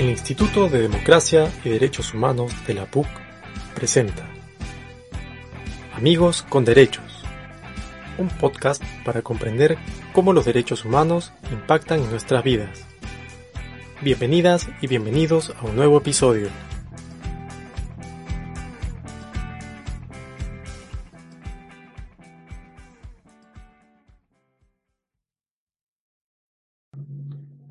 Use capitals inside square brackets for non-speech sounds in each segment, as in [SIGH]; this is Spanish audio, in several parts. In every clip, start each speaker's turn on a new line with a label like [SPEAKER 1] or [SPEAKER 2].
[SPEAKER 1] El Instituto de Democracia y Derechos Humanos de la PUC presenta Amigos con Derechos, un podcast para comprender cómo los derechos humanos impactan en nuestras vidas. Bienvenidas y bienvenidos a un nuevo episodio.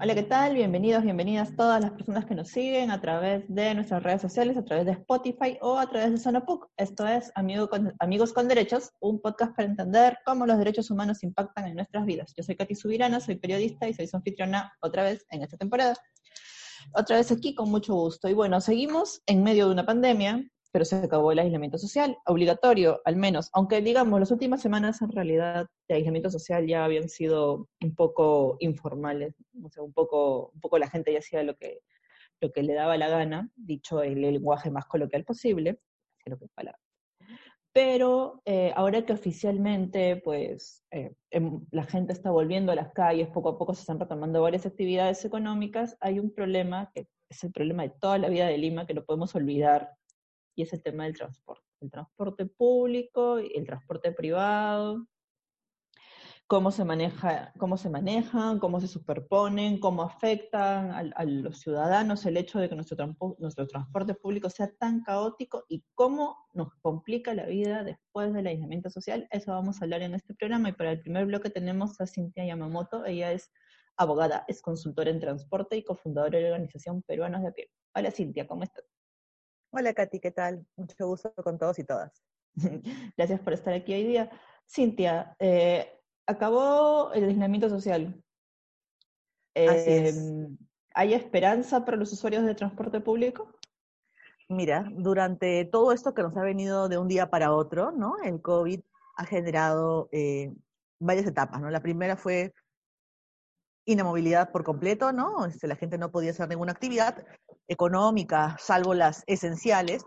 [SPEAKER 2] Hola, ¿qué tal? Bienvenidos, bienvenidas todas las personas que nos siguen a través de nuestras redes sociales, a través de Spotify o a través de Sonopuc. Esto es Amigos con Derechos, un podcast para entender cómo los derechos humanos impactan en nuestras vidas. Yo soy Katy Subirana, soy periodista y soy su anfitriona otra vez en esta temporada. Otra vez aquí con mucho gusto. Y bueno, seguimos en medio de una pandemia, pero se acabó el aislamiento social, obligatorio al menos, aunque digamos, las últimas semanas en realidad de aislamiento social ya habían sido un poco informales, o sea, un poco, un poco la gente ya hacía lo que, lo que le daba la gana, dicho el, lenguaje más coloquial posible, Pero eh, ahora que oficialmente, pues, eh, em, la gente está volviendo a las calles, poco a poco se están retomando varias actividades económicas, hay un problema que es el problema de toda la vida de Lima, que no podemos olvidar y es el tema del transporte. El transporte público, el transporte privado, cómo se maneja, cómo se manejan, cómo se superponen, cómo afectan a, los ciudadanos el hecho de que nuestro, nuestro transporte público sea tan caótico y cómo nos complica la vida después del aislamiento social. Eso vamos a hablar en este programa y para el primer bloque tenemos a Cintia Yamamoto. Ella es abogada, es consultora en transporte y cofundadora de la organización Peruanos de Pie. Hola Cintia, ¿cómo estás?
[SPEAKER 3] Hola Katy, ¿qué tal? Mucho gusto con todos y todas. [LAUGHS]
[SPEAKER 2] Gracias por estar aquí hoy día. Cintia, eh, acabó el aislamiento social. Em, ¿Hay esperanza para los usuarios de transporte público?
[SPEAKER 3] Mira, durante todo esto que nos ha venido de un día para otro, ¿no? El COVID ha generado eh, varias etapas, ¿no? La primera fue inamovilidad por completo, ¿no? Este, la gente no podía hacer ninguna actividad económica, salvo las esenciales,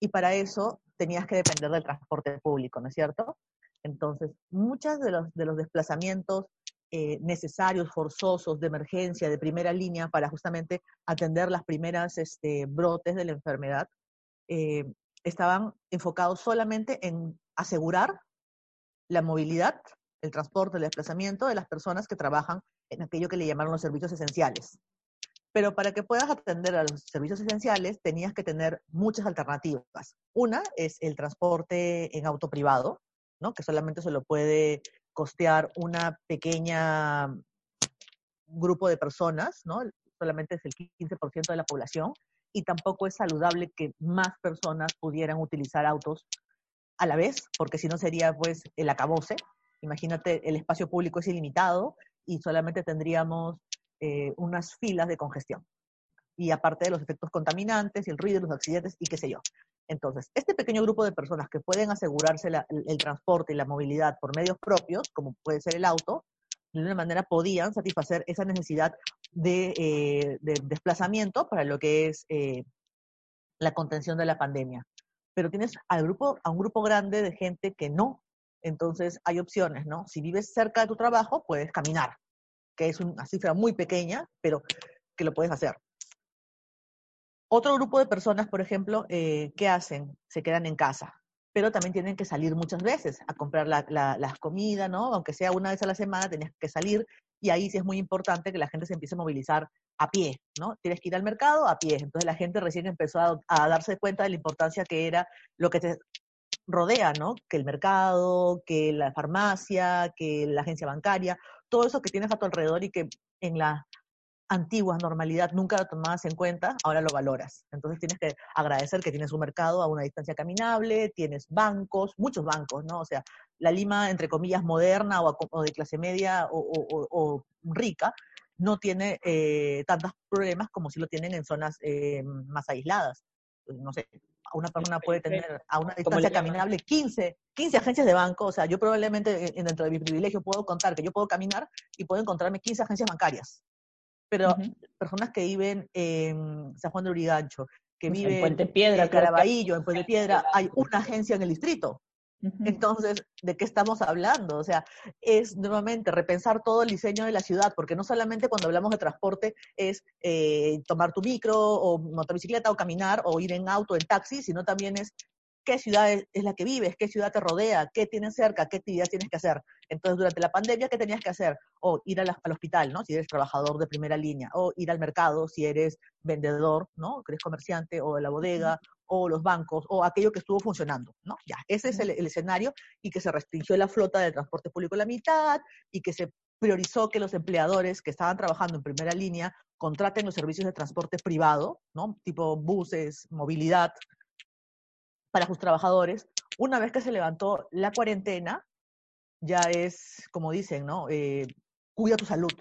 [SPEAKER 3] y para eso tenías que depender del transporte público, ¿no es cierto? Entonces, muchos de los, de los desplazamientos eh, necesarios, forzosos, de emergencia, de primera línea, para justamente atender las primeras este, brotes de la enfermedad, eh, estaban enfocados solamente en asegurar la movilidad, el transporte, el desplazamiento de las personas que trabajan en aquello que le llamaron los servicios esenciales. Pero para que puedas atender a los servicios esenciales, tenías que tener muchas alternativas. Una es el transporte en auto privado, ¿no? que solamente se lo puede costear una pequeña grupo de personas, ¿no? solamente es el 15% de la población, y tampoco es saludable que más personas pudieran utilizar autos a la vez, porque si no sería pues el acabose. Imagínate, el espacio público es ilimitado y solamente tendríamos eh, unas filas de congestión. Y aparte de los efectos contaminantes y el ruido, los accidentes y qué sé yo. Entonces, este pequeño grupo de personas que pueden asegurarse el, transporte y la movilidad por medios propios, como puede ser el auto, de una manera podían satisfacer esa necesidad de, eh, desplazamiento para lo que es eh, la contención de la pandemia. Pero tienes al grupo, a un grupo grande de gente que no. Entonces hay opciones, ¿no? Si vives cerca de tu trabajo, puedes caminar que es una cifra muy pequeña, pero que lo puedes hacer. Otro grupo de personas, por ejemplo, eh, ¿qué hacen? Se quedan en casa, pero también tienen que salir muchas veces a comprar la, las comidas, ¿no? Aunque sea una vez a la semana, tienes que salir y ahí sí es muy importante que la gente se empiece a movilizar a pie, ¿no? Tienes que ir al mercado a pie. Entonces la gente recién empezó a, a darse cuenta de la importancia que era lo que te rodea, ¿no? Que el mercado, que la farmacia, que la agencia bancaria, todo eso que tienes a tu alrededor y que en la antiguas, normalidad, nunca lo tomabas en cuenta, ahora lo valoras. Entonces tienes que agradecer que tienes un mercado a una distancia caminable, tienes bancos, muchos bancos, ¿no? O sea, la Lima, entre comillas, moderna o, de clase media o, rica, no tiene eh, tantos problemas como si lo tienen en zonas eh, más aisladas. Pues, no sé, una persona puede tener a una distancia caminable 15, 15 agencias de banco, o sea, yo probablemente dentro de mi privilegio puedo contar que yo puedo caminar y puedo encontrarme 15 agencias bancarias. Pero personas que viven en San Juan de Urigancho, que viven en
[SPEAKER 2] Puente Piedra,
[SPEAKER 3] en Caraballo, en Puente Piedra, hay una agencia en el distrito. Entonces, ¿de qué estamos hablando? O sea, es nuevamente repensar todo el diseño de la ciudad, porque no solamente cuando hablamos de transporte es eh, tomar tu micro o motocicleta o caminar o ir en auto, en taxi, sino también es qué ciudad es, la que vives, qué ciudad te rodea, qué tienes cerca, qué actividad tienes que hacer. Entonces, durante la pandemia, ¿qué tenías que hacer? O ir al hospital, ¿no? Si eres trabajador de primera línea, o ir al mercado, si eres vendedor, ¿no? Que eres comerciante, o de la bodega, o los bancos, o aquello que estuvo funcionando, ¿no? Ya, ese es el, escenario y que se restringió la flota de transporte público a la mitad y que se priorizó que los empleadores que estaban trabajando en primera línea contraten los servicios de transporte privado, ¿no? Tipo buses, movilidad, para sus trabajadores. Una vez que se levantó la cuarentena, ya es, como dicen, ¿no? Eh, cuida tu salud,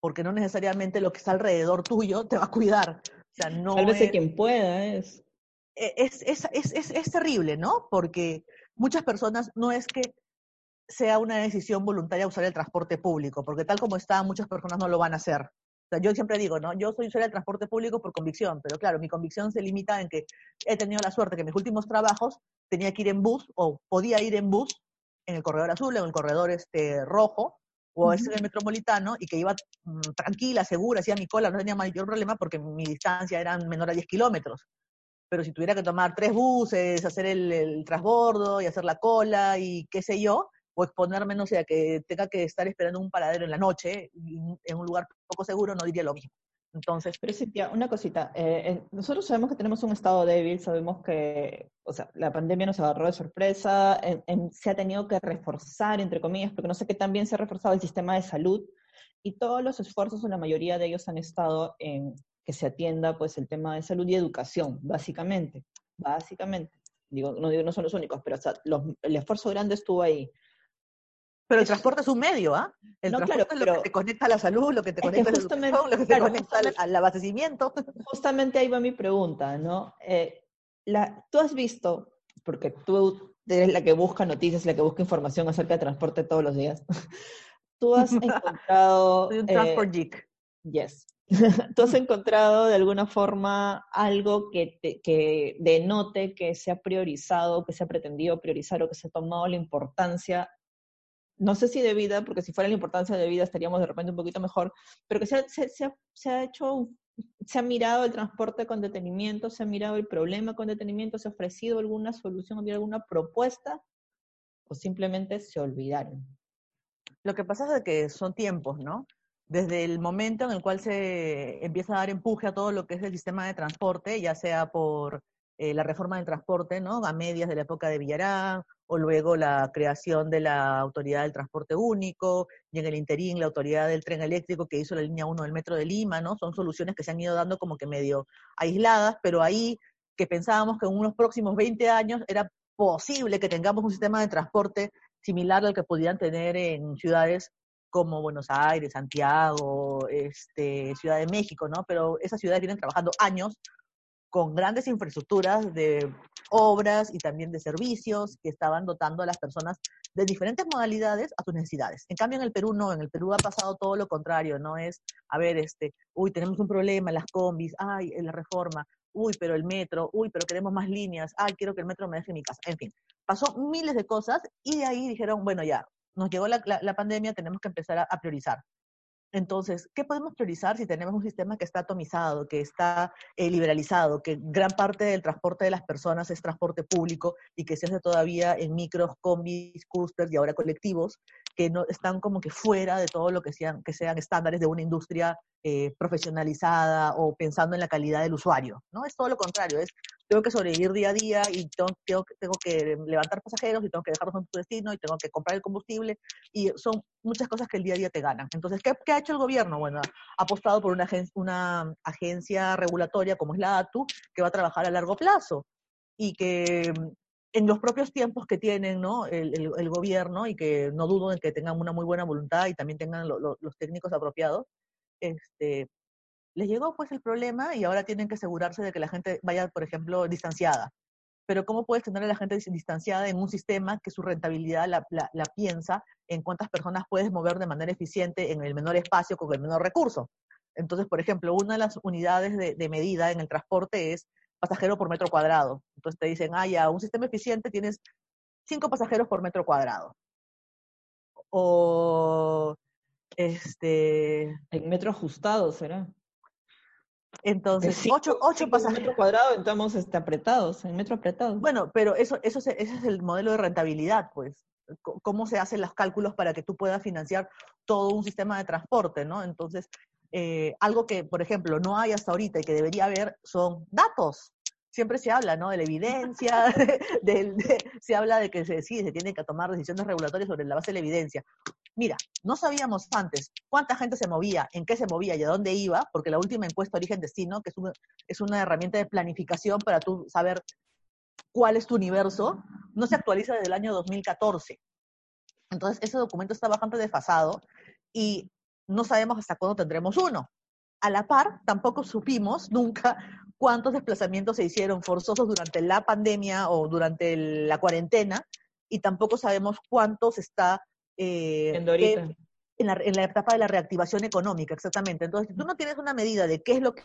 [SPEAKER 3] porque no necesariamente lo que está alrededor tuyo te va a cuidar. O sea, no
[SPEAKER 2] Sálvese quien pueda, es.
[SPEAKER 3] E, es es, es, es. es terrible, ¿no? Porque muchas personas no es que sea una decisión voluntaria usar el transporte público, porque tal como está, muchas personas no lo van a hacer yo siempre digo, ¿no? Yo soy usuaria del transporte público por convicción, pero claro, mi convicción se limita en que he tenido la suerte que en mis últimos trabajos tenía que ir en bus o podía ir en bus en el corredor azul, en el corredor este rojo, o en el metropolitano, y que iba mm, tranquila, segura, hacía mi cola, no tenía mayor problema porque mi distancia era menor a 10 kilómetros. Pero si tuviera que tomar tres buses, hacer el, el transbordo y hacer la cola y qué sé yo, o exponerme, no sé, a que tenga que estar esperando un paradero en la noche, en un lugar poco seguro, no diría lo mismo. Entonces,
[SPEAKER 2] pero Cintia, una cosita. Eh, eh, nosotros sabemos que tenemos un estado débil, sabemos que, o sea, la pandemia nos agarró de sorpresa, se ha tenido que reforzar, entre comillas, porque no sé qué tan bien se ha reforzado el sistema de salud y todos los esfuerzos, o la mayoría de ellos han estado en que se atienda, pues, el tema de salud y educación, básicamente, básicamente. Digo, no digo no son los únicos, pero o sea, el esfuerzo grande estuvo ahí.
[SPEAKER 3] Pero el transporte es un medio, ¿ah? El transporte es lo que te conecta a la salud, lo que te conecta a la educación, lo que te conecta al, abastecimiento. [LAUGHS]
[SPEAKER 2] Justamente ahí va mi pregunta, ¿no? Eh, la, tú has visto, porque tú eres la que busca noticias, la que busca información acerca de transporte todos los días. [LAUGHS] tú has [LAUGHS] encontrado...
[SPEAKER 3] Soy un transport eh, geek.
[SPEAKER 2] Yes. ¿Tú has encontrado de alguna forma algo que, que denote que se ha priorizado, que se ha pretendido priorizar o que se ha tomado la importancia no sé si de vida, porque si fuera la importancia de vida estaríamos de repente un poquito mejor, pero que se, ha hecho, se ha mirado el transporte con detenimiento, se ha mirado el problema con detenimiento, se ha ofrecido alguna solución, alguna propuesta, o simplemente se olvidaron.
[SPEAKER 3] Lo que pasa es que son tiempos, ¿no? Desde el momento en el cual se empieza a dar empuje a todo lo que es el sistema de transporte, ya sea por eh, la reforma del transporte, ¿no? A medias de la época de Villarán, o luego la creación de la Autoridad del Transporte Único, y en el interín la Autoridad del Tren Eléctrico que hizo la línea 1 del Metro de Lima, ¿no? Son soluciones que se han ido dando como que medio aisladas, pero ahí que pensábamos que en unos próximos 20 años era posible que tengamos un sistema de transporte similar al que podían tener en ciudades como Buenos Aires, Santiago, este, Ciudad de México, ¿no? Pero esas ciudades vienen trabajando años con grandes infraestructuras de obras y también de servicios que estaban dotando a las personas de diferentes modalidades a sus necesidades. En cambio, en el Perú no, en el Perú ha pasado todo lo contrario, no es, a ver, este, uy, tenemos un problema las combis, ay, la reforma, uy, pero el metro, uy, pero queremos más líneas, ay, quiero que el metro me deje mi casa, en fin, pasó miles de cosas y de ahí dijeron, bueno, ya, nos llegó la, pandemia, tenemos que empezar a priorizar. Entonces, ¿qué podemos priorizar si tenemos un sistema que está atomizado, que está eh, liberalizado, que gran parte del transporte de las personas es transporte público y que se hace todavía en micros, combis, coasters y ahora colectivos, que no están como que fuera de todo lo que sean, que sean estándares de una industria eh, profesionalizada o pensando en la calidad del usuario, ¿no? Es todo lo contrario, es tengo que sobrevivir día a día y tengo, tengo, tengo que levantar pasajeros y tengo que dejarlos en su destino y tengo que comprar el combustible y son muchas cosas que el día a día te ganan. Entonces, ¿qué, qué ha hecho el gobierno? Bueno, ha apostado por una, una agencia regulatoria como es la ATU que va a trabajar a largo plazo y que en los propios tiempos que tienen ¿no? el, el, gobierno y que no dudo en que tengan una muy buena voluntad y también tengan lo, lo, los técnicos apropiados, este, les llegó pues el problema y ahora tienen que asegurarse de que la gente vaya, por ejemplo, distanciada. Pero ¿cómo puedes tener a la gente distanciada en un sistema que su rentabilidad la, la, la piensa en cuántas personas puedes mover de manera eficiente en el menor espacio con el menor recurso? Entonces, por ejemplo, una de las unidades de, de medida en el transporte es pasajero por metro cuadrado. Entonces te dicen, ah, ya, un sistema eficiente tienes cinco pasajeros por metro cuadrado. O este.
[SPEAKER 2] En metro ajustado será.
[SPEAKER 3] Entonces, cinco, ocho, ocho pasajeros.
[SPEAKER 2] En metro cuadrado estamos este, apretados, en metro apretado.
[SPEAKER 3] Bueno, pero eso, eso ese es el modelo de rentabilidad, pues. Cómo se hacen los cálculos para que tú puedas financiar todo un sistema de transporte, ¿no? Entonces, eh, algo que, por ejemplo, no hay hasta ahorita y que debería haber son datos. Siempre se habla, ¿no? De la evidencia, [LAUGHS] de, de, se habla de que se, sí, se tienen que tomar decisiones regulatorias sobre la base de la evidencia. Mira, no sabíamos antes cuánta gente se movía, en qué se movía y a dónde iba, porque la última encuesta Origen-Destino, que es una, herramienta de planificación para tú saber cuál es tu universo, no se actualiza desde el año 2014. Entonces, ese documento está bastante desfasado y no sabemos hasta cuándo tendremos uno. A la par, tampoco supimos [LAUGHS] nunca cuántos desplazamientos se hicieron forzosos durante la pandemia o durante la cuarentena y tampoco sabemos cuántos está eh,
[SPEAKER 2] en,
[SPEAKER 3] en, la, en la etapa de la reactivación económica, exactamente. Entonces, si tú no tienes una medida de qué es lo que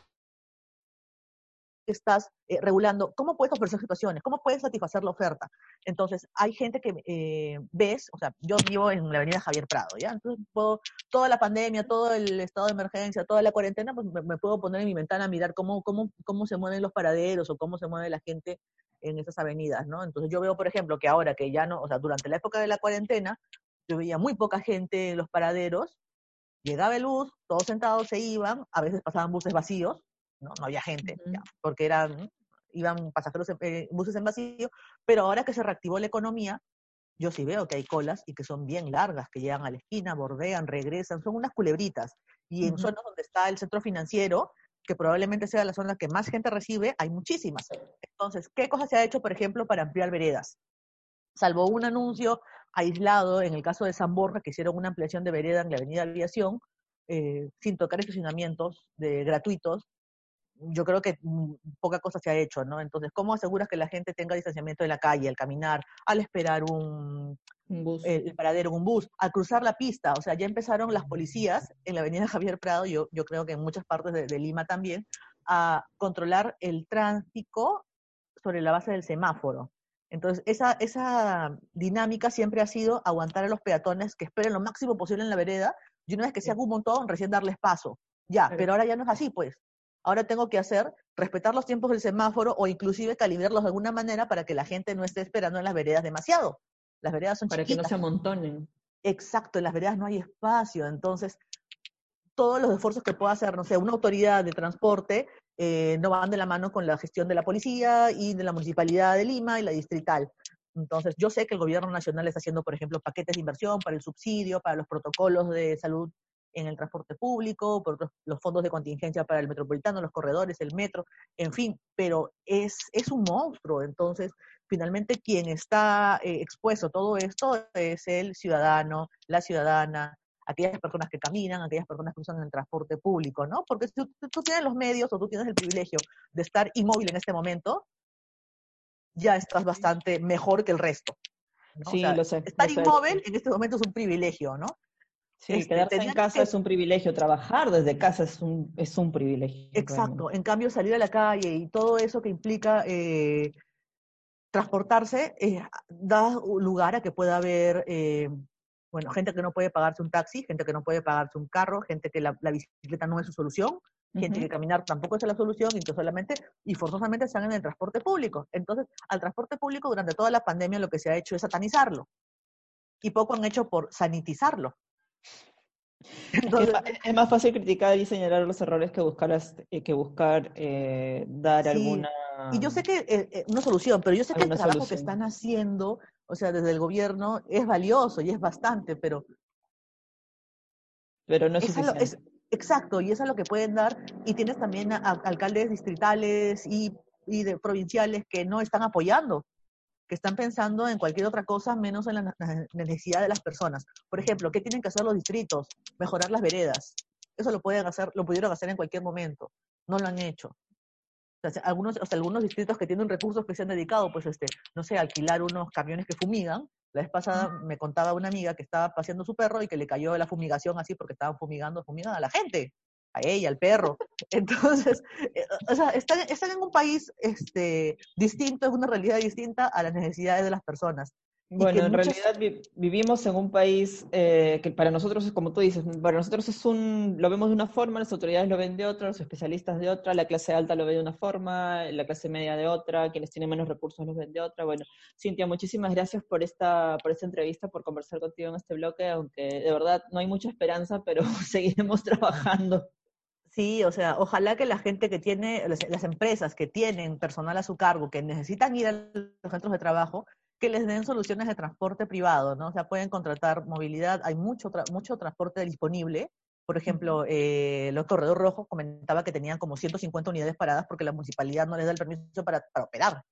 [SPEAKER 3] estás eh, regulando, cómo puedes ofrecer situaciones, cómo puedes satisfacer la oferta. Entonces, hay gente que eh, ves, o sea, yo vivo en la avenida Javier Prado, ¿ya? Entonces, puedo, toda la pandemia, todo el estado de emergencia, toda la cuarentena, pues me, me, puedo poner en mi ventana a mirar cómo, cómo, cómo se mueven los paraderos o cómo se mueve la gente en esas avenidas, ¿no? Entonces, yo veo, por ejemplo, que ahora que ya no, o sea, durante la época de la cuarentena, yo veía muy poca gente en los paraderos, llegaba el bus, todos sentados se iban, a veces pasaban buses vacíos, no, no había gente, uh -huh. ya, porque eran, iban pasajeros, en, eh, buses en vacío, pero ahora que se reactivó la economía, yo sí veo que hay colas y que son bien largas, que llegan a la esquina, bordean, regresan, son unas culebritas. Y en uh -huh. zonas donde está el centro financiero, que probablemente sea la zona que más gente recibe, hay muchísimas. Entonces, ¿qué cosa se ha hecho, por ejemplo, para ampliar veredas? Salvo un anuncio aislado, en el caso de San Borja, que hicieron una ampliación de vereda en la avenida Aviación, eh, sin tocar estacionamientos de, gratuitos, yo creo que poca cosa se ha hecho, ¿no? Entonces, ¿cómo aseguras que la gente tenga distanciamiento de la calle, al caminar, al esperar un,
[SPEAKER 2] un bus.
[SPEAKER 3] El, el, paradero, un bus, al cruzar la pista? O sea, ya empezaron las policías en la avenida Javier Prado, yo, yo creo que en muchas partes de, de Lima también, a controlar el tráfico sobre la base del semáforo. Entonces, esa, esa dinámica siempre ha sido aguantar a los peatones que esperen lo máximo posible en la vereda y una vez que se haga un montón, recién darles paso. Ya, pero ahora ya no es así, pues. Ahora tengo que hacer, respetar los tiempos del semáforo o inclusive calibrarlos de alguna manera para que la gente no esté esperando en las veredas demasiado. Las veredas son
[SPEAKER 2] Para
[SPEAKER 3] chiquitas.
[SPEAKER 2] que no se amontonen.
[SPEAKER 3] Exacto, en las veredas no hay espacio. Entonces, todos los esfuerzos que pueda hacer, no sé, una autoridad de transporte eh, no van de la mano con la gestión de la policía y de la municipalidad de Lima y la distrital. Entonces, yo sé que el gobierno nacional está haciendo, por ejemplo, paquetes de inversión para el subsidio, para los protocolos de salud en el transporte público, por otros, los fondos de contingencia para el metropolitano, los corredores, el metro, en fin, pero es, es un monstruo. Entonces, finalmente quien está eh, expuesto a todo esto es el ciudadano, la ciudadana, aquellas personas que caminan, aquellas personas que usan el transporte público, ¿no? Porque si tú, tú, tienes los medios o tú tienes el privilegio de estar inmóvil en este momento, ya estás bastante mejor que el resto.
[SPEAKER 2] ¿no? Sí, o sea, lo sé.
[SPEAKER 3] Estar
[SPEAKER 2] lo
[SPEAKER 3] inmóvil
[SPEAKER 2] sé.
[SPEAKER 3] en este momento es un privilegio, ¿no?
[SPEAKER 2] Sí, este, quedarse en casa que... es un privilegio, trabajar desde casa es un, es un privilegio.
[SPEAKER 3] Exacto, en cambio salir a la calle y todo eso que implica eh, transportarse eh, da lugar a que pueda haber, eh, bueno, gente que no puede pagarse un taxi, gente que no puede pagarse un carro, gente que la, la bicicleta no es su solución, gente uh -huh. que caminar tampoco es la solución y que solamente y forzosamente están en el transporte público. Entonces, al transporte público durante toda la pandemia lo que se ha hecho es satanizarlo y poco han hecho por sanitizarlo.
[SPEAKER 2] Es, más, fácil criticar y señalar los errores que buscar, eh, que buscar eh, dar alguna...
[SPEAKER 3] Y yo sé que eh, una solución, pero yo sé que el trabajo que están haciendo, o sea, desde el gobierno, es valioso y es bastante, pero...
[SPEAKER 2] Pero no es, suficiente.
[SPEAKER 3] exacto, y eso es lo que pueden dar. Y tienes también alcaldes distritales y, y de, provinciales que no están apoyando que están pensando en cualquier otra cosa menos en la necesidad de las personas. Por ejemplo, ¿qué tienen que hacer los distritos? Mejorar las veredas. Eso lo pueden hacer, lo pudieron hacer en cualquier momento. No lo han hecho. O sea, algunos, o sea, algunos distritos que tienen recursos que se han dedicado, pues, este, no sé, alquilar unos camiones que fumigan. La vez pasada me contaba una amiga que estaba paseando su perro y que le cayó la fumigación así porque estaban fumigando, fumigan a la gente a ella, al perro. [LAUGHS] Entonces, eh, o sea, están, están, en un país este, distinto, es una realidad distinta a las necesidades de las personas.
[SPEAKER 2] Bueno, en realidad vivimos en un país eh, que para nosotros es como tú dices, para nosotros es un, lo vemos de una forma, las autoridades lo ven de otra, los especialistas de otra, la clase alta lo ve de una forma, la clase media de otra, quienes tienen menos recursos lo ven de otra. Bueno, Cintia, muchísimas gracias por esta, por esta entrevista, por conversar contigo en este bloque, aunque de verdad no hay mucha esperanza, pero [LAUGHS] seguiremos trabajando.
[SPEAKER 3] Sí, o sea, ojalá que la gente que tiene, las, empresas que tienen personal a su cargo, que necesitan ir a los centros de trabajo, que les den soluciones de transporte privado, ¿no? O sea, pueden contratar movilidad, hay mucho, mucho transporte disponible. Por ejemplo, eh, los Corredor Rojo comentaba que tenían como 150 unidades paradas porque la municipalidad no les da el permiso para, para operar.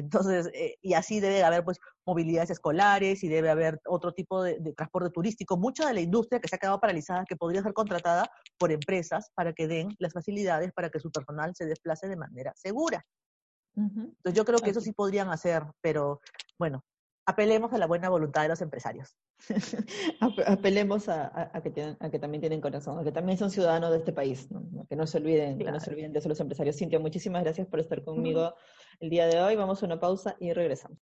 [SPEAKER 3] Entonces, eh, y así debe haber pues movilidades escolares y debe haber otro tipo de, transporte turístico. Mucha de la industria que se ha quedado paralizada, que podría ser contratada por empresas para que den las facilidades para que su personal se desplace de manera segura. Entonces, yo creo que eso sí podrían hacer, pero bueno, apelemos a la buena voluntad de los empresarios. [LAUGHS]
[SPEAKER 2] apelemos a, que a, que también tienen corazón, a que también son ciudadanos de este país, que no se olviden, que no se olviden de eso los empresarios. Cintia, muchísimas gracias por estar conmigo el día de hoy. Vamos a una pausa y regresamos.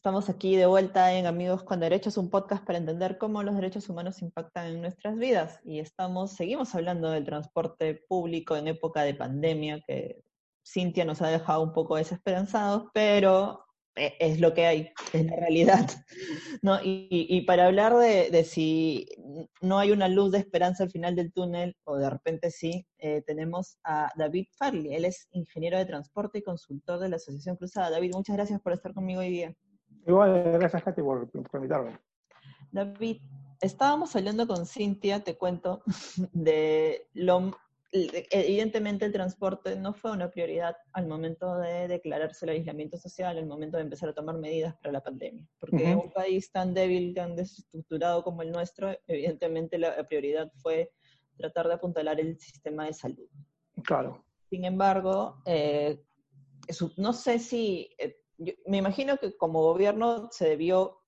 [SPEAKER 2] Estamos aquí de vuelta en Amigos con Derechos, un podcast para entender cómo los derechos humanos impactan en nuestras vidas. Y estamos, seguimos hablando del transporte público en época de pandemia, que Cintia nos ha dejado un poco desesperanzados, pero e, es lo que hay, [LAUGHS] es la realidad. ¿no? Y, para hablar de, si no hay una luz de esperanza al final del túnel, o de repente sí, eh, tenemos a David Farley. Él es ingeniero de transporte y consultor de la Asociación Cruzada. David, muchas gracias por estar conmigo hoy día.
[SPEAKER 4] Igual, gracias Katy por, invitarme.
[SPEAKER 2] David, estábamos hablando con Cintia, te cuento, [LAUGHS] de lo... Evidentemente el transporte no fue una prioridad al momento de declararse el aislamiento social, al momento de empezar a tomar medidas para la pandemia. Porque en un país tan débil, tan desestructurado como el nuestro, evidentemente la prioridad fue tratar de apuntalar el sistema de salud.
[SPEAKER 4] Claro.
[SPEAKER 2] Sin embargo, eh, no sé si me imagino que como gobierno se debió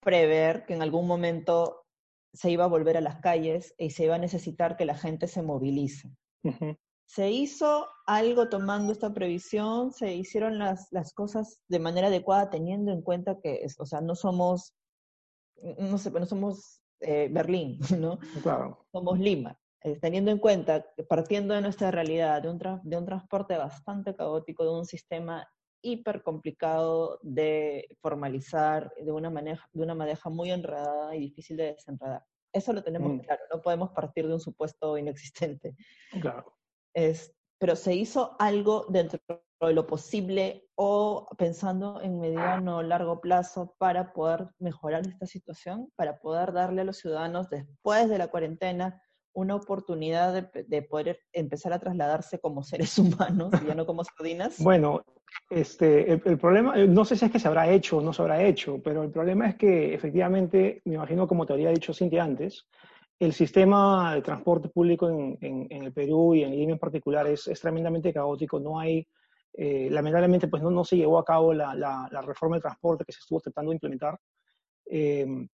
[SPEAKER 2] prever que en algún momento se iba a volver a las calles y se iba a necesitar que la gente se movilice. ¿Se hizo algo tomando esta previsión? ¿Se hicieron las, las cosas de manera adecuada teniendo en cuenta que, o sea, no somos, no sé, no somos eh, Berlín, [LAUGHS] ¿no?
[SPEAKER 4] Claro.
[SPEAKER 2] Somos Lima. Eh, teniendo en cuenta, partiendo de nuestra realidad, de un, de un transporte bastante caótico, de un sistema hiper complicado de formalizar de una, maneja, de una maneja muy enredada y difícil de desenredar. Eso lo tenemos mm. claro, no podemos partir de un supuesto inexistente.
[SPEAKER 4] Claro.
[SPEAKER 2] Es, pero se hizo algo dentro de lo posible o pensando en mediano o largo plazo para poder mejorar esta situación, para poder darle a los ciudadanos después de la cuarentena una oportunidad de, poder empezar a trasladarse como [LAUGHS] seres humanos, ya no como sardinas?
[SPEAKER 4] Bueno, este, el, problema, eh, no sé si es que se habrá hecho o no se habrá hecho, pero el problema es que efectivamente, me imagino como te había dicho Cintia antes, el sistema de transporte público en, el Perú y en Lima en particular es, tremendamente caótico. No hay, eh, lamentablemente, pues no, no se llevó a cabo la, la, reforma de transporte que se estuvo tratando de implementar. Eh,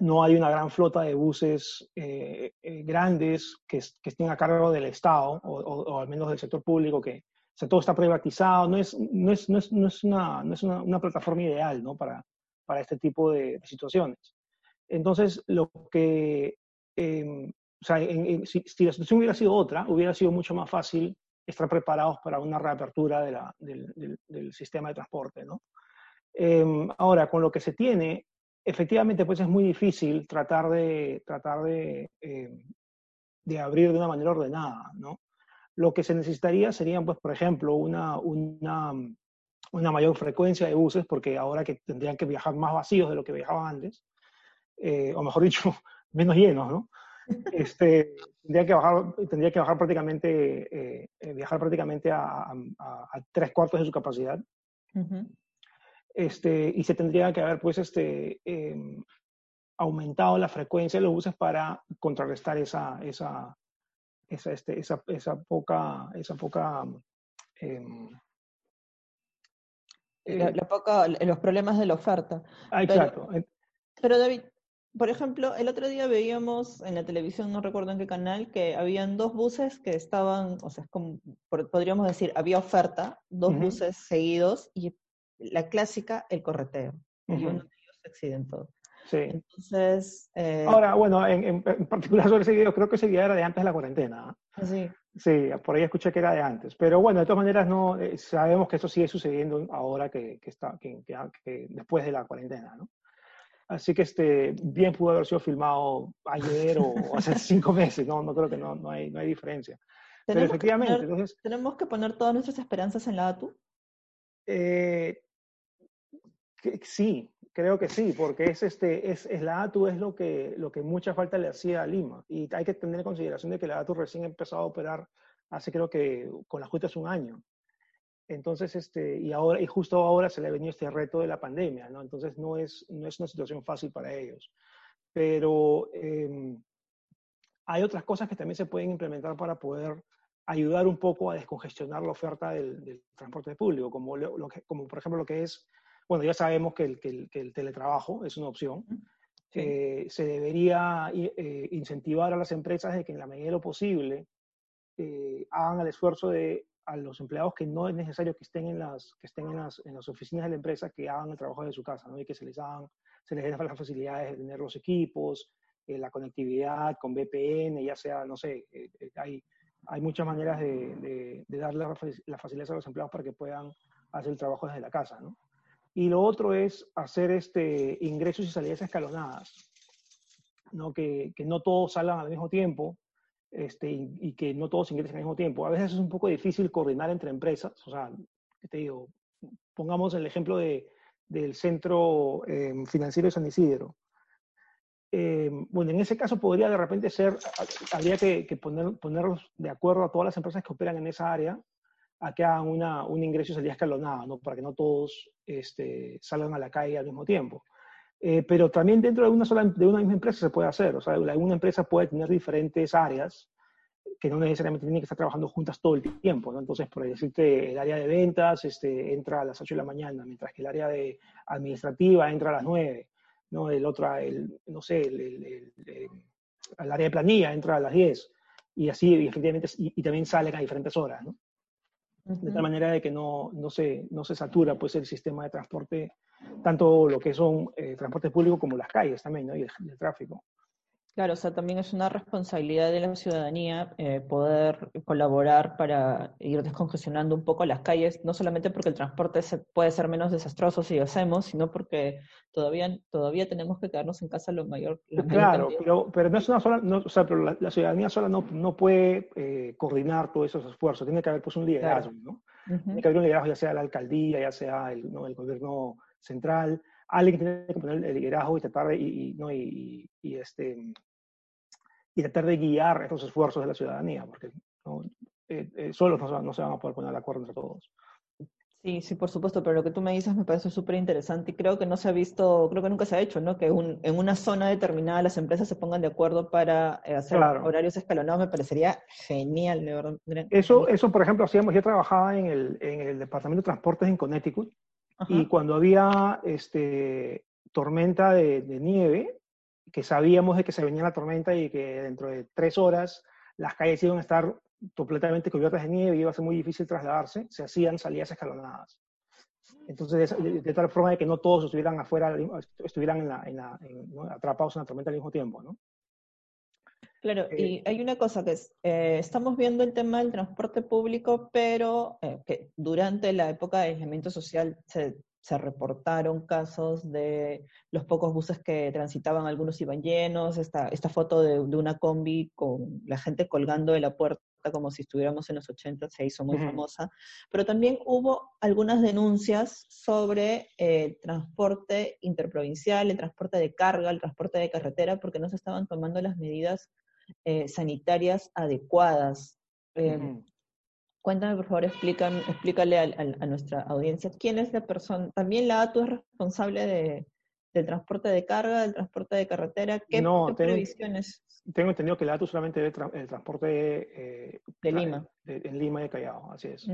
[SPEAKER 4] no hay una gran flota de buses eh, eh, grandes que, que, estén a cargo del Estado o, al menos del sector público, que todo está privatizado, no es, no es, no es, no es, una, no es una, una, plataforma ideal ¿no? para, para este tipo de, situaciones. Entonces, lo que, eh, o sea, si, la situación hubiera sido otra, hubiera sido mucho más fácil estar preparados para una reapertura del, del, sistema de transporte, ¿no? Eh, ahora, con lo que se tiene, efectivamente, pues es muy difícil tratar de, tratar de, eh, de abrir de una manera ordenada, ¿no? Lo que se necesitaría serían, pues, por ejemplo, una, una, una mayor frecuencia de buses, porque ahora que tendrían que viajar más vacíos de lo que viajaban antes, eh, o mejor dicho, [LAUGHS] menos llenos, ¿no? Este, tendría, que bajar, tendría que bajar prácticamente, eh, viajar prácticamente a, a, a, tres cuartos de su capacidad. Uh -huh. Este, y se tendría que haber, pues, este, eh, aumentado la frecuencia de los buses para contrarrestar esa, esa, esa, este, esa, esa poca, esa poca
[SPEAKER 2] eh, la, la poca, los problemas de la oferta.
[SPEAKER 4] Ah, exacto.
[SPEAKER 2] Pero, pero David, por ejemplo, el otro día veíamos en la televisión, no recuerdo en qué canal, que habían dos buses que estaban, o sea, como, podríamos decir, había oferta, dos uh -huh. buses seguidos y la clásica, el correteo. Uh -huh. Y uno de ellos se accidentó.
[SPEAKER 4] Sí.
[SPEAKER 2] Entonces. Eh,
[SPEAKER 4] Ahora, bueno, en, en, en, particular sobre ese video, creo que ese video era de antes de la cuarentena.
[SPEAKER 2] Sí.
[SPEAKER 4] Sí, por ahí escuché que era de antes. Pero bueno, de todas maneras, no, eh, sabemos que eso sigue sucediendo ahora que, que está, que, que, después de la cuarentena, ¿no? Así que este, bien pudo haber sido filmado ayer o, o hace [LAUGHS] cinco meses, ¿no? No creo que no, no, hay, no hay diferencia. Pero efectivamente,
[SPEAKER 2] poner,
[SPEAKER 4] entonces...
[SPEAKER 2] ¿Tenemos que poner todas nuestras esperanzas en la ATU?
[SPEAKER 4] Eh, que, sí, creo que sí, porque es, este, es, es, la ATU es lo que, lo que mucha falta le hacía a Lima. Y hay que tener en consideración de que la ATU recién empezó a operar hace creo que con las justas un año. Entonces, este, y, ahora, y justo ahora se le ha venido este reto de la pandemia, ¿no? Entonces no es, no es una situación fácil para ellos. Pero eh, hay otras cosas que también se pueden implementar para poder ayudar un poco a descongestionar la oferta del, del transporte público, como, lo, lo que, como por ejemplo lo que es, bueno, ya sabemos que el, que el, que el teletrabajo es una opción. Sí. Eh, se debería eh, incentivar a las empresas de que en la medida de lo posible eh, hagan el esfuerzo de a los empleados que no es necesario que estén en las, que estén en las, en las oficinas de la empresa, que hagan el trabajo de su casa, ¿no? Y que se les hagan, se les den las facilidades de tener los equipos, eh, la conectividad con VPN, ya sea, no sé, eh, eh, hay, hay muchas maneras de, de, de darle las facilidades a los empleados para que puedan hacer el trabajo desde la casa, ¿no? Y lo otro es hacer este, ingresos y salidas escalonadas, ¿no? Que, que no todos salgan al mismo tiempo, este, y, que no todos ingresen al mismo tiempo. A veces es un poco difícil coordinar entre empresas. O sea, te digo, pongamos el ejemplo de, del Centro eh, Financiero de San Isidro. Eh, bueno, en ese caso podría de repente ser, habría que, que poner, ponerlos de acuerdo a todas las empresas que operan en esa área a que hagan una, un ingreso y salida escalonada, ¿no? para que no todos este, salgan a la calle al mismo tiempo. Eh, pero también dentro de una, sola, de una misma empresa se puede hacer. O sea, una empresa puede tener diferentes áreas que no necesariamente tienen que estar trabajando juntas todo el tiempo. ¿no? Entonces, por decirte, el área de ventas este, entra a las 8 de la mañana, mientras que el área de administrativa entra a las 9. ¿no? El otro, el, no sé, el, el, el, área de planilla entra a las 10. Y así, y efectivamente, y, y también salen a diferentes horas. ¿no? De tal manera de que no, no, se, no se satura pues, el sistema de transporte, tanto lo que son eh, transporte público como las calles también, ¿no? y el, el, tráfico.
[SPEAKER 2] Claro, o sea, también es una responsabilidad de la ciudadanía eh, poder colaborar para ir descongestionando un poco las calles, no solamente porque el transporte se, puede ser menos desastroso si lo hacemos, sino porque todavía, todavía tenemos que quedarnos en casa lo mayor.
[SPEAKER 4] Lo claro, pero, pero no es una sola, no, o sea, pero la, la, ciudadanía sola no, no puede eh, coordinar todos esos esfuerzos, tiene que haber pues un liderazgo, claro. ¿no? Uh -huh. Tiene que haber un liderazgo, ya sea la alcaldía, ya sea el, ¿no? el gobierno central, alguien tiene que poner el liderazgo y tratar de, y, y, ¿no? y, y este y tratar de guiar estos esfuerzos de la ciudadanía, porque ¿no? eh, eh, solos no, no, se van a poder poner de acuerdo entre todos.
[SPEAKER 2] Sí, sí, por supuesto, pero lo que tú me dices me parece súper interesante y creo que no se ha visto, creo que nunca se ha hecho, ¿no? Que un, en una zona determinada las empresas se pongan de acuerdo para eh, hacer claro. horarios escalonados, me parecería genial, de verdad.
[SPEAKER 4] Eso, eso por ejemplo, hacíamos, yo trabajaba en el, en el Departamento de Transportes en Connecticut Ajá. y cuando había este, tormenta de, de nieve, que sabíamos de que se venía la tormenta y que dentro de tres horas las calles iban a estar completamente cubiertas de nieve y iba a ser muy difícil trasladarse, se hacían salidas escalonadas. Entonces, de, tal forma de que no todos estuvieran afuera, estuvieran en la, atrapados en la tormenta al mismo tiempo, ¿no?
[SPEAKER 2] Claro, y eh, hay una cosa que es, eh, estamos viendo el tema del transporte público, pero eh, que durante la época de aislamiento social se, reportaron casos de los pocos buses que transitaban, algunos iban llenos, esta, esta foto de, una combi con la gente colgando de la puerta como si estuviéramos en los 80, se hizo muy famosa, pero también hubo algunas denuncias sobre el transporte interprovincial, el transporte de carga, el transporte de carretera, porque no se estaban tomando las medidas eh, sanitarias adecuadas. Em, cuéntame, por favor, explícale a, nuestra audiencia quién es la persona. También la ATU es responsable de, del transporte de carga, del transporte de carretera. ¿Qué, previsiones?
[SPEAKER 4] Tengo entendido que la ATU solamente ve el transporte
[SPEAKER 2] eh, de Lima.
[SPEAKER 4] en Lima y de Callao, así es.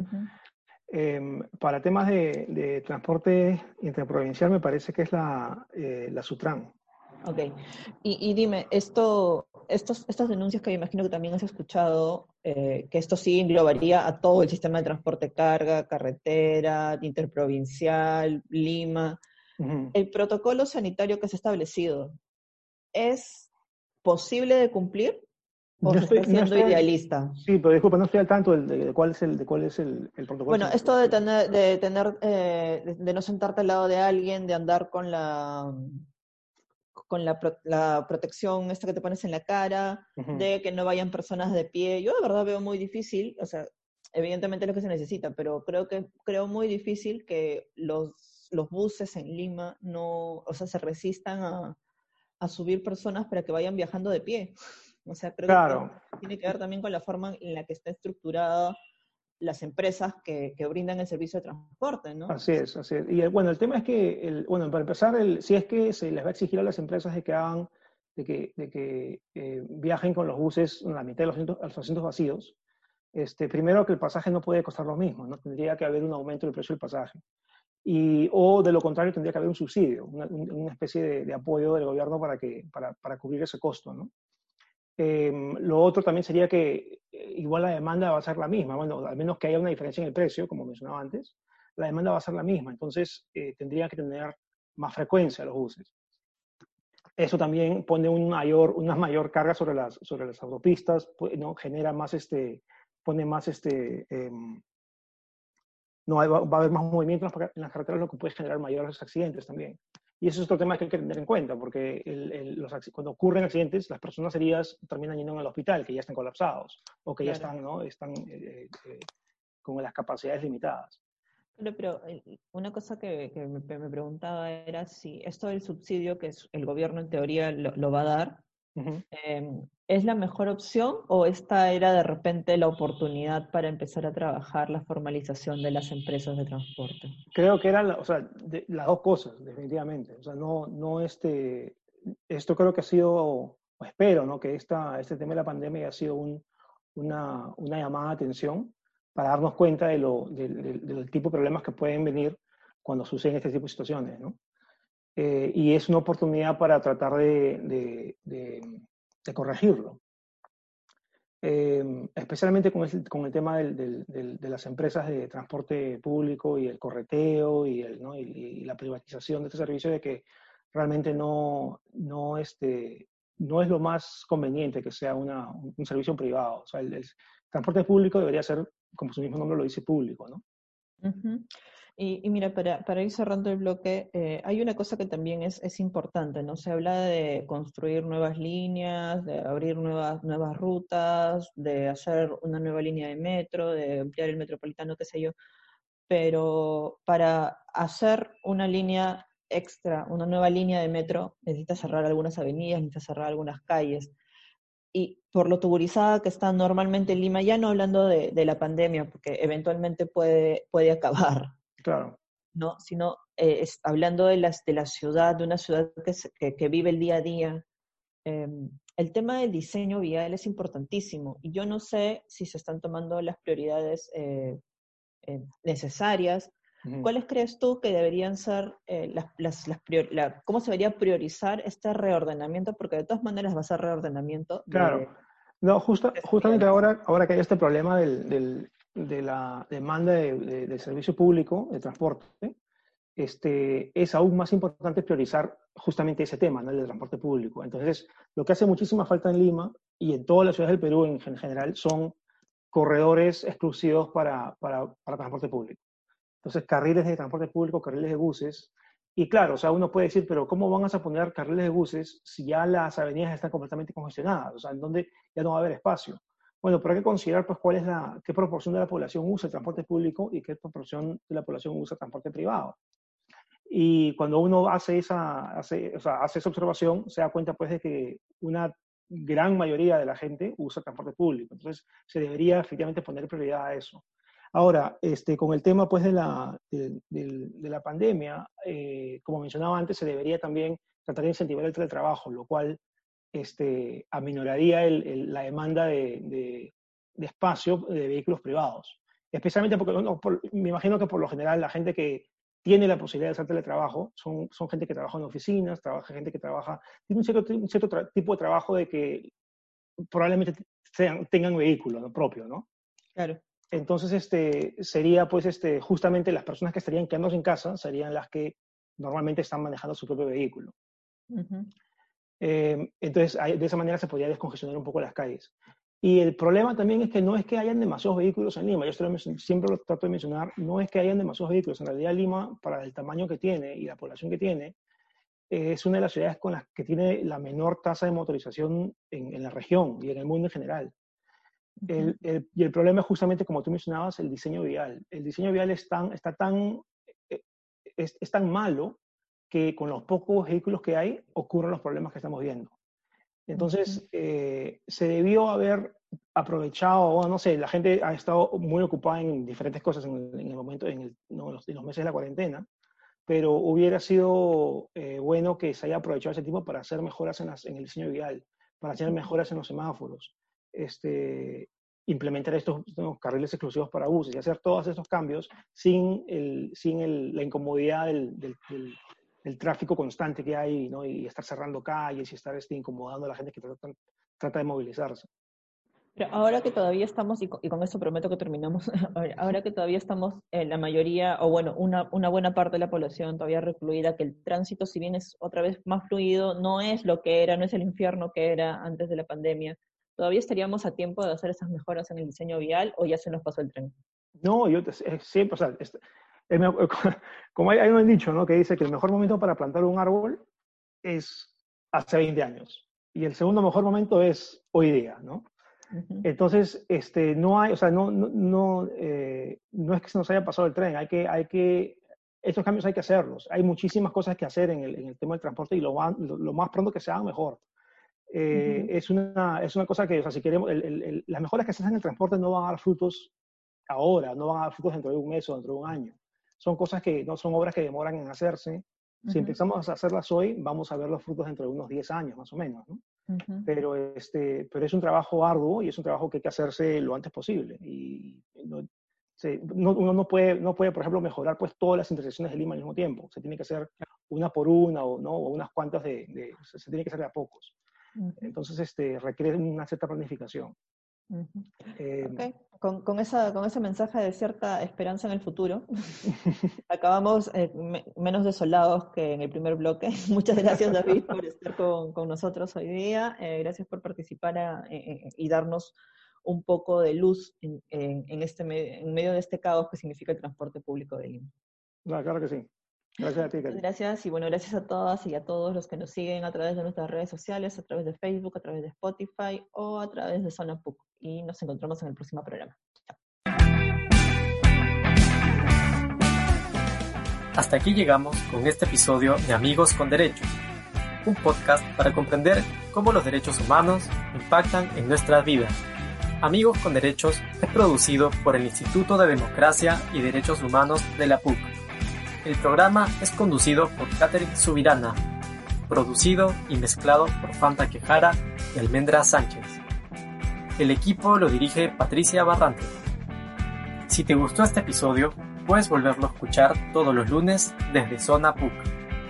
[SPEAKER 4] Em, para temas de, transporte interprovincial, me parece que es la, eh, la Sutran.
[SPEAKER 2] Ok. Y, dime, esto, estos, estas denuncias que me imagino que también has escuchado, eh, que esto sí englobaría a todo el sistema de transporte carga, carretera, interprovincial, Lima. El protocolo sanitario que se ha establecido, ¿es posible de cumplir? ¿O se está siendo idealista?
[SPEAKER 4] Sí, pero disculpa, no estoy al tanto de, cuál es el, de cuál es el, protocolo.
[SPEAKER 2] Bueno, esto de tener, de, tener eh, de no sentarte al lado de alguien, de andar con la con la, la, protección esta que te pones en la cara, de que no vayan personas de pie. Yo de verdad veo muy difícil, o sea, evidentemente es lo que se necesita, pero creo que creo muy difícil que los, los buses en Lima no, o sea, se resistan a, a subir personas para que vayan viajando de pie. O sea, creo que tiene que ver también con la forma en la que está estructurada las empresas que, que, brindan el servicio de transporte, ¿no?
[SPEAKER 4] Así es, así es. Y eh, bueno, el tema es que, el, bueno, para empezar, el, si es que se les va a exigir a las empresas de que hagan, de que, de que eh, viajen con los buses en la mitad de los asientos, los asientos vacíos, este, primero que el pasaje no puede costar lo mismo, ¿no? Tendría que haber un aumento del precio del pasaje. Y, o de lo contrario, tendría que haber un subsidio, una, una especie de, de, apoyo del gobierno para, que, para, para cubrir ese costo, ¿no? Em, lo otro también sería que eh, igual la demanda va a ser la misma, bueno, al menos que haya una diferencia en el precio, como mencionaba antes, la demanda va a ser la misma, entonces eh, tendría que tener más frecuencia los buses. Eso también pone un mayor, una mayor carga sobre las, sobre las autopistas, ¿no? genera más, este, pone más, este, em, no va, va, a haber más movimiento en las carreteras, lo que puede generar mayores accidentes también. Y eso es otro tema que hay que tener en cuenta, porque los, cuando ocurren accidentes, las personas heridas terminan yendo al hospital, que ya están colapsados o que ya están, ¿no? están eh, eh, con las capacidades limitadas.
[SPEAKER 2] Pero, pero una cosa que, me, preguntaba era si esto del subsidio que el gobierno en teoría lo, va a dar, ¿Es la mejor opción o esta era de repente la oportunidad para empezar a trabajar la formalización de las empresas de transporte?
[SPEAKER 4] Creo que eran o sea, las dos cosas, definitivamente. O sea, no, no este, esto creo que ha sido, o espero, ¿no? Que esta, este tema de la pandemia ha sido un, una, una, llamada de atención para darnos cuenta de lo, del tipo de problemas que pueden venir cuando suceden este tipo de situaciones, ¿no? Eh, y es una oportunidad para tratar de, de corregirlo. Em, especialmente con el, con el tema del, de las empresas de transporte público y el correteo y, el, ¿no? y, la privatización de este servicio, de que realmente no, no, este, no es lo más conveniente que sea una, un servicio privado. O sea, el, transporte público debería ser, como su mismo nombre lo dice, público, ¿no?
[SPEAKER 2] Y, mira, para, para, ir cerrando el bloque, eh, hay una cosa que también es, es, importante, ¿no? Se habla de construir nuevas líneas, de abrir nuevas, nuevas rutas, de hacer una nueva línea de metro, de ampliar el metropolitano, qué sé yo. Pero para hacer una línea extra, una nueva línea de metro, necesitas cerrar algunas avenidas, necesitas cerrar algunas calles. Y por lo tuburizada que está normalmente Lima, ya no hablando de, de la pandemia, porque eventualmente puede, puede acabar,
[SPEAKER 4] Claro.
[SPEAKER 2] ¿no? Sino eh, hablando de, las, de la ciudad, de una ciudad que, que, vive el día a día. Em, el tema del diseño vial es importantísimo y yo no sé si se están tomando las prioridades eh, eh, necesarias ¿Cuáles crees tú que deberían ser eh, las, las, las cómo se debería priorizar este reordenamiento? Porque de todas maneras va a ser reordenamiento.
[SPEAKER 4] Claro. no, justo, justamente ahora, ahora que hay este problema del, del, de la demanda de, servicio público de transporte, este, es aún más importante priorizar justamente ese tema, ¿no? el de transporte público. Entonces, lo que hace muchísima falta en Lima y en todas las ciudades del Perú en, general son corredores exclusivos para, para, para, transporte público. Entonces, carriles de transporte público, carriles de buses. Y claro, o sea, uno puede decir, pero ¿cómo van a poner carriles de buses si ya las avenidas están completamente congestionadas? O sea, en donde ya no va a haber espacio. Bueno, pero hay que considerar pues cuál es la, qué proporción de la población usa el transporte público y qué proporción de la población usa el transporte privado. Y cuando uno hace esa, hace, o sea, hace esa observación, se da cuenta pues de que una gran mayoría de la gente usa transporte público. Entonces, se debería efectivamente poner prioridad a eso. Ahora, este, con el tema pues de la, de, de, la pandemia, eh, como mencionaba antes, se debería también tratar de incentivar el teletrabajo, lo cual este, aminoraría el, el, la demanda de, de, espacio de vehículos privados. Especialmente porque, no, por, me imagino que por lo general la gente que tiene la posibilidad de hacer teletrabajo, son, son gente que trabaja en oficinas, trabaja gente que trabaja, tiene un cierto, un cierto tipo de trabajo de que probablemente sean, tengan vehículo propio, ¿no?
[SPEAKER 2] Claro.
[SPEAKER 4] Entonces, este, sería pues este, justamente las personas que estarían quedándose en casa serían las que normalmente están manejando su propio vehículo. Uh -huh. Eh, entonces, de esa manera se podría descongestionar un poco las calles. Y el problema también es que no es que hayan demasiados vehículos en Lima, yo siempre lo trato de mencionar, no es que hayan demasiados vehículos, en realidad Lima, para el tamaño que tiene y la población que tiene, es una de las ciudades con las que tiene la menor tasa de motorización en, en la región y en el mundo en general. El, el, y el problema es justamente, como tú mencionabas, el diseño vial. El diseño vial es tan, está tan, es, es tan malo que con los pocos vehículos que hay ocurren los problemas que estamos viendo. Entonces, eh, se debió haber aprovechado, no sé, la gente ha estado muy ocupada en diferentes cosas en el, en el momento, en, el, no, los, en, los, meses de la cuarentena, pero hubiera sido eh, bueno que se haya aprovechado ese tiempo para hacer mejoras en, las, en, el diseño vial, para hacer mejoras en los semáforos, este, implementar estos, estos, carriles exclusivos para buses y hacer todos estos cambios sin, el, sin la incomodidad del, del, del el tráfico constante que hay, ¿no? Y estar cerrando calles y estar este, incomodando a la gente que trata, trata de movilizarse.
[SPEAKER 2] Pero ahora que todavía estamos, y con, esto prometo que terminamos, [LAUGHS] ahora que todavía estamos, eh, la mayoría, o bueno, una, una buena parte de la población todavía recluida, que el tránsito, si bien es otra vez más fluido, no es lo que era, no es el infierno que era antes de la pandemia, ¿todavía estaríamos a tiempo de hacer esas mejoras en el diseño vial o ya se nos pasó el tren?
[SPEAKER 4] No, yo siempre, o sea, [LAUGHS] como hay, hay un dicho, ¿no? Que dice que el mejor momento para plantar un árbol es hace 20 años. Y el segundo mejor momento es hoy día, ¿no? Uh -huh. Entonces, este, no hay, o sea, no, no, no, eh, no, es que se nos haya pasado el tren, hay que, hay que, estos cambios hay que hacerlos. Hay muchísimas cosas que hacer en el, en el tema del transporte y lo, van, lo, lo, más pronto que se hagan, mejor. Eh, uh -huh. es, una, es una cosa que, o sea, si queremos, el, el, las mejoras que se hacen en el transporte no van a dar frutos ahora, no van a dar frutos dentro de un mes o dentro de un año son cosas que no son obras que demoran en hacerse. Uh -huh. Si empezamos a hacerlas hoy, vamos a ver los frutos dentro de unos 10 años, más o menos. ¿no? Uh -huh. pero, este, pero es un trabajo arduo y es un trabajo que hay que hacerse lo antes posible. Y no, se, no, uno no puede, no puede, por ejemplo, mejorar pues, todas las intersecciones de Lima al mismo tiempo. Se tiene que hacer una por una o, ¿no? o unas cuantas de, de se, se, tiene que hacer de a pocos. Uh -huh. Entonces, este, requiere una cierta planificación.
[SPEAKER 2] Uh -huh. eh, okay. con, con, esa, con ese mensaje de cierta esperanza en el futuro, [LAUGHS] acabamos eh, me, menos desolados que en el primer bloque. [LAUGHS] Muchas gracias, David, por [LAUGHS] estar con, con nosotros hoy día. Eh, gracias por participar a, y darnos un poco de luz en, en, en, este, en medio de este caos que significa el transporte público de Lima.
[SPEAKER 4] No, claro que sí. Gracias a ti, Cari.
[SPEAKER 2] Gracias y bueno, gracias a todas y a todos los que nos siguen a través de nuestras redes sociales, a través de Facebook, a través de Spotify o a través de Zona PUC. Y nos encontramos en el próximo programa. Chao.
[SPEAKER 1] Hasta aquí llegamos con este episodio de Amigos con Derechos, un podcast para comprender cómo los derechos humanos impactan en nuestras vidas. Amigos con Derechos es producido por el Instituto de Democracia y Derechos Humanos de la PUC el programa es conducido por Catherine Subirana, producido y mezclado por Fanta Quejara y Almendra Sánchez. El equipo lo dirige Patricia Barrante. Si te gustó este episodio, puedes volverlo a escuchar todos los lunes desde Zona PUC,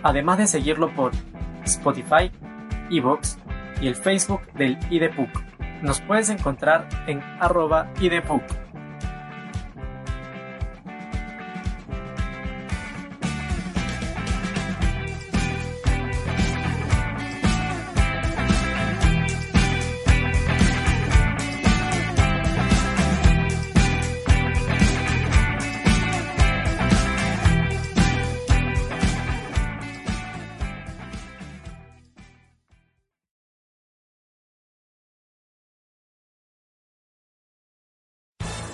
[SPEAKER 1] además de seguirlo por Spotify, Evox y el Facebook del IDPUC. Nos puedes encontrar en arroba IDPUC.